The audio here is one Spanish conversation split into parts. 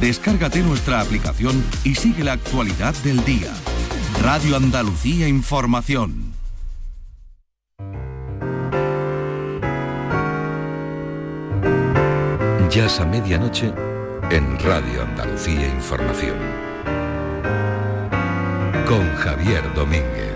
Descárgate nuestra aplicación y sigue la actualidad del día. Radio Andalucía Información. Ya es a medianoche en Radio Andalucía Información. Con Javier Domínguez.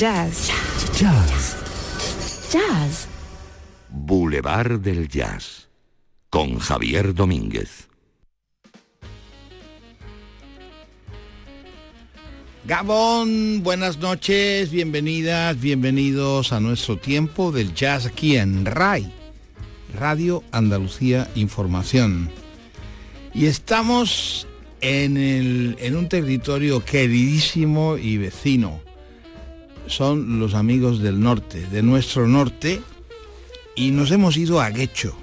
Jazz. Jazz. Jazz. Boulevard del Jazz. Con Javier Domínguez. Gabón, buenas noches, bienvenidas, bienvenidos a nuestro tiempo del jazz aquí en RAI, Radio Andalucía Información. Y estamos en, en un territorio queridísimo y vecino. Son los amigos del norte, de nuestro norte, y nos hemos ido a Guecho.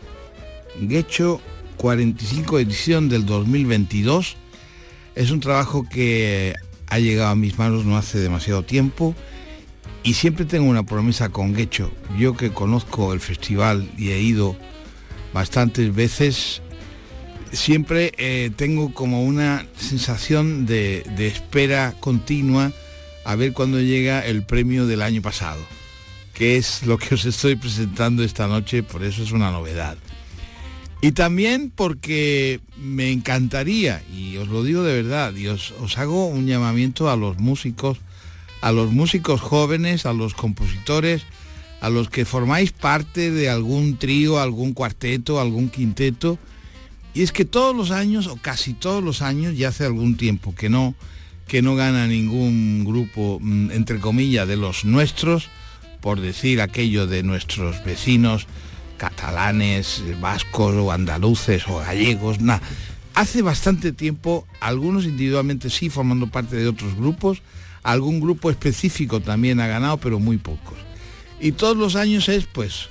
Guecho 45 edición del 2022. Es un trabajo que ha llegado a mis manos no hace demasiado tiempo y siempre tengo una promesa con Guecho. Yo que conozco el festival y he ido bastantes veces, siempre eh, tengo como una sensación de, de espera continua a ver cuándo llega el premio del año pasado, que es lo que os estoy presentando esta noche, por eso es una novedad. Y también porque me encantaría, y os lo digo de verdad, y os, hago un llamamiento a los músicos, a los músicos jóvenes, a los compositores, a los que formáis parte de algún trío, algún cuarteto, algún quinteto. Y es que todos los años, o casi todos los años, ya hace algún tiempo que no, que no gana ningún grupo, mm, entre comillas, de los nuestros, por decir aquello de nuestros vecinos, catalanes, vascos o andaluces o gallegos, nada. Hace bastante tiempo, algunos individualmente sí, formando parte de otros grupos, algún grupo específico también ha ganado, pero muy pocos. Y todos los años es pues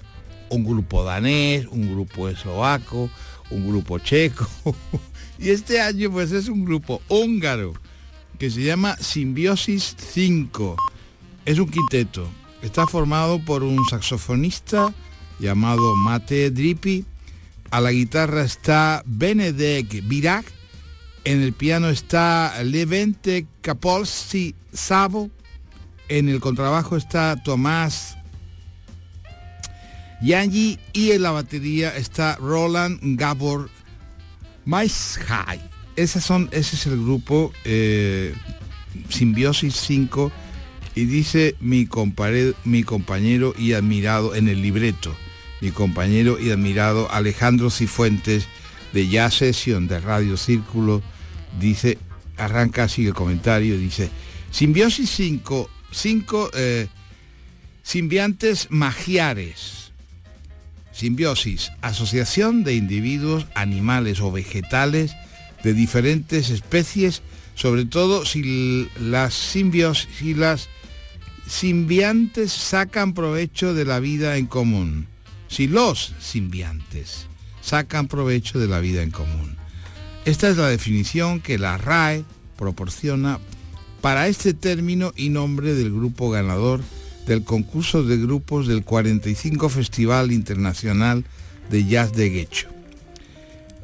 un grupo danés, un grupo eslovaco, un grupo checo. y este año pues es un grupo húngaro que se llama Simbiosis 5. Es un quinteto. Está formado por un saxofonista, llamado Mate Dripi. A la guitarra está Benedek Virak. En el piano está Levente Capolsi Savo. En el contrabajo está Tomás Yangi y en la batería está Roland Gabor Maishai. Esas son, ese es el grupo eh, Simbiosis 5 y dice mi, mi compañero y admirado en el libreto mi compañero y admirado Alejandro Cifuentes de Ya Sesión de Radio Círculo, dice, arranca así el comentario, dice, simbiosis 5, 5 eh, simbiantes magiares. Simbiosis, asociación de individuos, animales o vegetales de diferentes especies, sobre todo si las simbiosis, si las simbiantes sacan provecho de la vida en común si los simbiantes sacan provecho de la vida en común. Esta es la definición que la RAE proporciona para este término y nombre del grupo ganador del concurso de grupos del 45 Festival Internacional de Jazz de Guecho.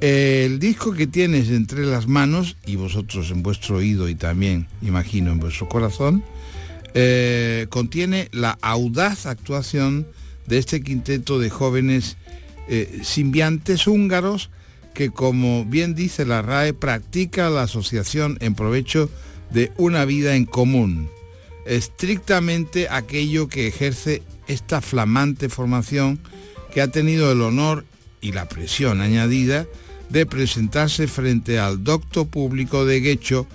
El disco que tienes entre las manos, y vosotros en vuestro oído y también, imagino, en vuestro corazón, eh, contiene la audaz actuación de este quinteto de jóvenes eh, simbiantes húngaros que, como bien dice la RAE, practica la asociación en provecho de una vida en común, estrictamente aquello que ejerce esta flamante formación que ha tenido el honor y la presión añadida de presentarse frente al docto público de Guecho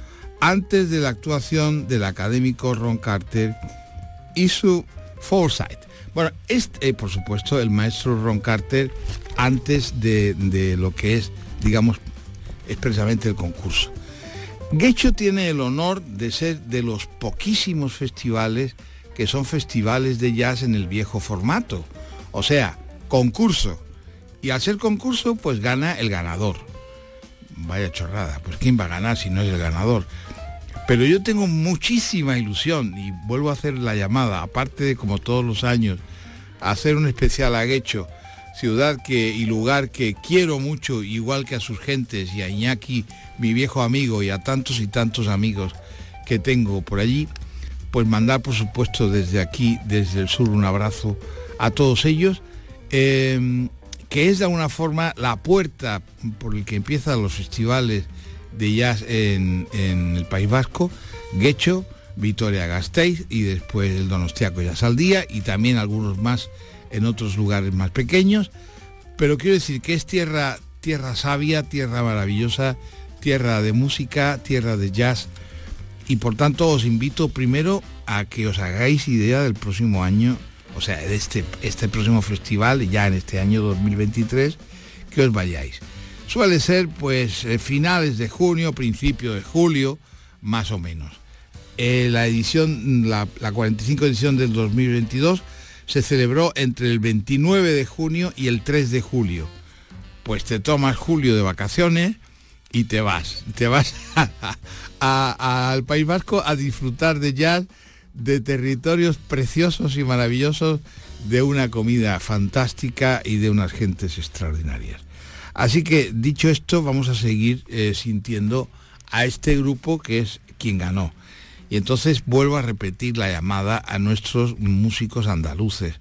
antes de la actuación del académico Ron Carter y su Foresight. Bueno, este, por supuesto, el maestro Ron Carter antes de, lo que es, digamos, expresamente el concurso. Gecho tiene el honor de ser de los poquísimos festivales que son festivales de jazz en el viejo formato. O sea, concurso. Y al concurso, pues gana el ganador. Vaya chorrada, pues ¿quién va a ganar si no es el ganador? Pero yo tengo muchísima ilusión y vuelvo a hacer la llamada, aparte de como todos los años, hacer un especial a Guecho, ciudad que, y lugar que quiero mucho, igual que a sus gentes y a Iñaki, mi viejo amigo, y a tantos y tantos amigos que tengo por allí, pues mandar por supuesto desde aquí, desde el sur, un abrazo a todos ellos, em, que es de alguna forma la puerta por el que empiezan los festivales de jazz en, el País Vasco, Guecho, Vitoria Gasteiz y después el Donostiaco ya Saldía y también algunos más en otros lugares más pequeños. Pero quiero decir que es tierra, tierra sabia, tierra maravillosa, tierra de música, tierra de jazz. Y por tanto os invito primero a que os hagáis idea del próximo año, o sea, este, este próximo festival, ya en este año 2023, que os vayáis. Suele ser pues eh, finales de junio, principio de julio, más o menos. Eh, la edición, la, 45 edición del 2022 se celebró entre el 29 de junio y el 3 de julio. Pues te tomas julio de vacaciones y te vas, te vas al País Vasco a disfrutar de jazz, de territorios preciosos y maravillosos, de una comida fantástica y de unas gentes extraordinarias. Así que dicho esto, vamos a seguir eh, sintiendo a este grupo que es quien ganó. Y entonces vuelvo a repetir la llamada a nuestros músicos andaluces,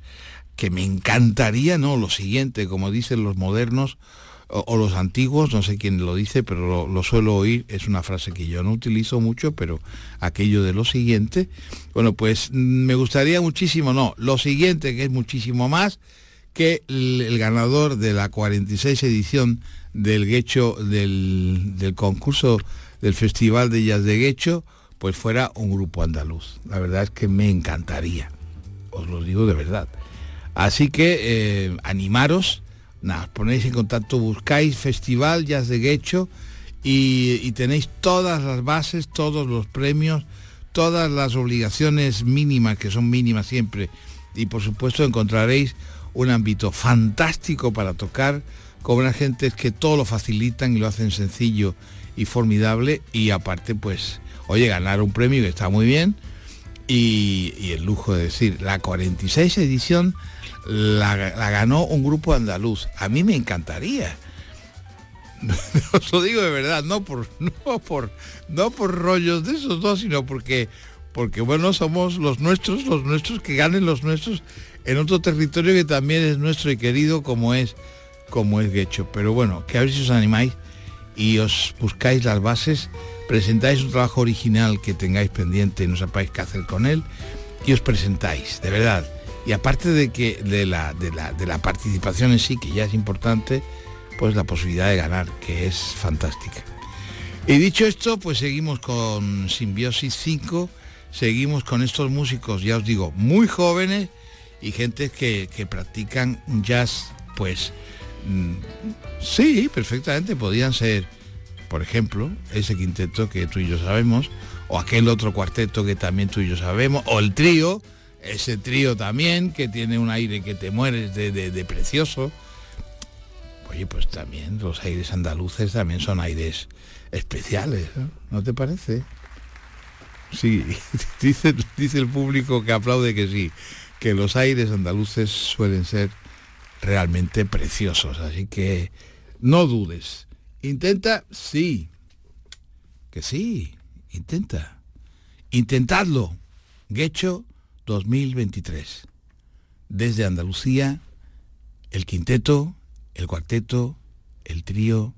que me encantaría, ¿no? Lo siguiente, como dicen los modernos o, los antiguos, no sé quién lo dice, pero lo, suelo oír, es una frase que yo no utilizo mucho, pero aquello de lo siguiente, bueno, pues mm, me gustaría muchísimo, no, lo siguiente, que es muchísimo más, que el, ganador de la 46 edición del Guecho, del, del concurso del Festival de Jazz de Guecho, pues fuera un grupo andaluz. La verdad es que me encantaría, os lo digo de verdad. Así que eh, animaros, nada, ponéis en contacto, buscáis Festival Jazz de Guecho y, tenéis todas las bases, todos los premios, todas las obligaciones mínimas, que son mínimas siempre, y por supuesto encontraréis un ámbito fantástico para tocar con unas gentes que todo lo facilitan y lo hacen sencillo y formidable. Y aparte pues oye, ganar un premio que está muy bien y, el lujo de decir, la 46 edición la, ganó un grupo andaluz. A mí me encantaría. Os lo digo de verdad, no por, no por, no por rollos de esos dos, sino porque, porque bueno, somos los nuestros, los nuestros, que ganen los nuestros en otro territorio que también es nuestro y querido como es, como es Guecho. Pero bueno, que a ver si os animáis y os buscáis las bases presentáis un trabajo original que tengáis pendiente y no sepáis qué hacer con él y os presentáis, de verdad. Y aparte de que de la, de la, de la participación en sí, que ya es importante, pues la posibilidad de ganar, que es fantástica. Y dicho esto, pues seguimos con Simbiosis 5, seguimos con estos músicos, ya os digo, muy jóvenes y gente que, que practican jazz, pues mm, sí, perfectamente, podían ser por ejemplo, ese quinteto que tú y yo sabemos, o aquel otro cuarteto que también tú y yo sabemos, o el trío, ese trío también, que tiene un aire que te mueres de, precioso. Oye, pues también los aires andaluces también son aires especiales, ¿no, te parece? Sí, dice, dice el público que aplaude que sí, que los aires andaluces suelen ser realmente preciosos, así que no dudes Intenta, sí. Que sí, intenta. Intentadlo. Guecho 2023. Desde Andalucía, el quinteto, el cuarteto, el trío,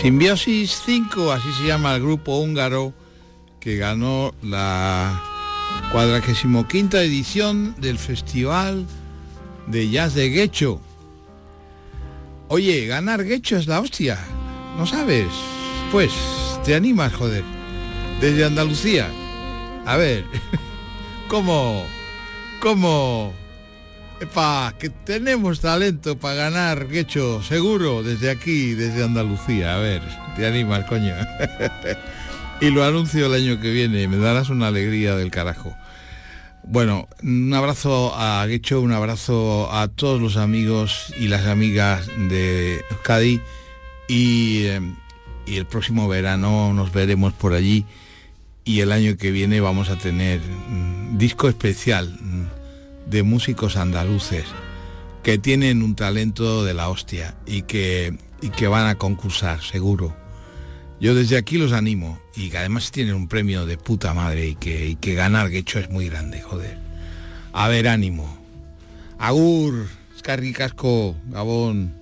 Simbiosis 5, así se llama el grupo húngaro que ganó la 45 edición del Festival de Jazz de Guecho. Oye, ganar Guecho es la hostia, ¿no sabes? Pues te animas, joder, desde Andalucía. A ver, ¿cómo? ¿Cómo? Epa, que tenemos talento para ganar Guecho, seguro, desde aquí, desde Andalucía. A ver, te animas, coño. y lo anuncio el año que viene, me darás una alegría del carajo. Bueno, un abrazo a Guecho, un abrazo a todos los amigos y las amigas de Euskadi y, eh, y el próximo verano nos veremos por allí y el año que viene vamos a tener un disco especial de músicos andaluces que tienen un talento de la hostia y que, y que van a concursar, seguro. Yo desde aquí los animo y que además tienen un premio de puta madre y que, y que ganar Guecho es muy grande, joder. A ver, ánimo. Agur, Casco, Gabón.